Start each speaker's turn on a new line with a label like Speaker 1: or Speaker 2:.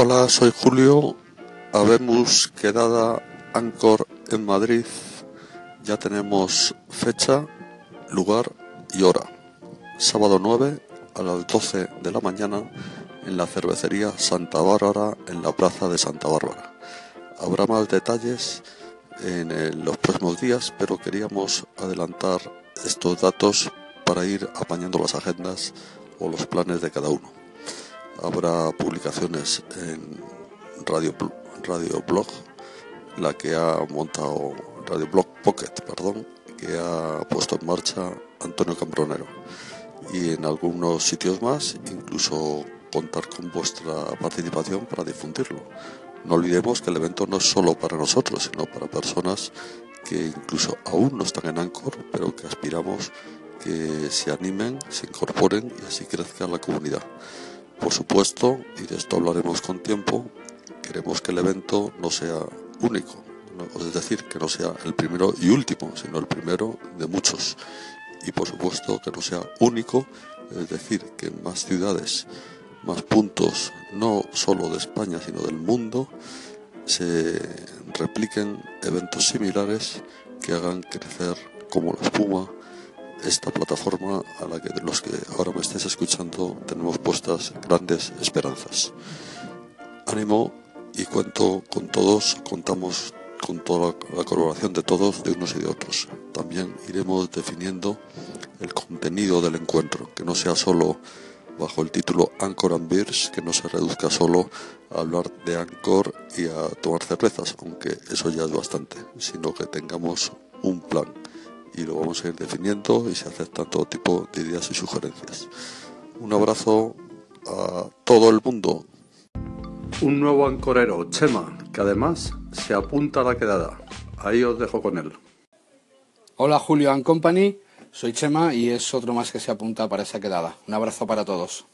Speaker 1: Hola, soy Julio. Habemos quedada Anchor en Madrid. Ya tenemos fecha, lugar y hora. Sábado 9 a las 12 de la mañana en la cervecería Santa Bárbara en la plaza de Santa Bárbara. Habrá más detalles en eh, los próximos días, pero queríamos adelantar estos datos para ir apañando las agendas o los planes de cada uno. Habrá publicaciones en Radio, Radio Blog, la que ha montado Radio Blog Pocket, perdón, que ha puesto en marcha Antonio Cambronero. Y en algunos sitios más, incluso contar con vuestra participación para difundirlo. No olvidemos que el evento no es solo para nosotros, sino para personas que incluso aún no están en Anchor, pero que aspiramos que se animen, se incorporen y así crezca la comunidad. Por supuesto, y de esto hablaremos con tiempo, queremos que el evento no sea único, es decir, que no sea el primero y último, sino el primero de muchos. Y por supuesto que no sea único, es decir, que en más ciudades más puntos, no solo de España, sino del mundo, se repliquen eventos similares que hagan crecer como la espuma esta plataforma a la que los que ahora me estáis escuchando tenemos puestas grandes esperanzas. Ánimo y cuento con todos, contamos con toda la colaboración de todos, de unos y de otros. También iremos definiendo el contenido del encuentro, que no sea solo bajo el título Anchor and Beers, que no se reduzca solo a hablar de Anchor y a tomar cervezas, aunque eso ya es bastante, sino que tengamos un plan y lo vamos a ir definiendo y se aceptan todo tipo de ideas y sugerencias. Un abrazo a todo el mundo. Un nuevo ancorero, Chema, que además se apunta a la quedada. Ahí os dejo con él.
Speaker 2: Hola Julio and Company soy Chema y es otro más que se apunta para esa quedada. Un abrazo para todos.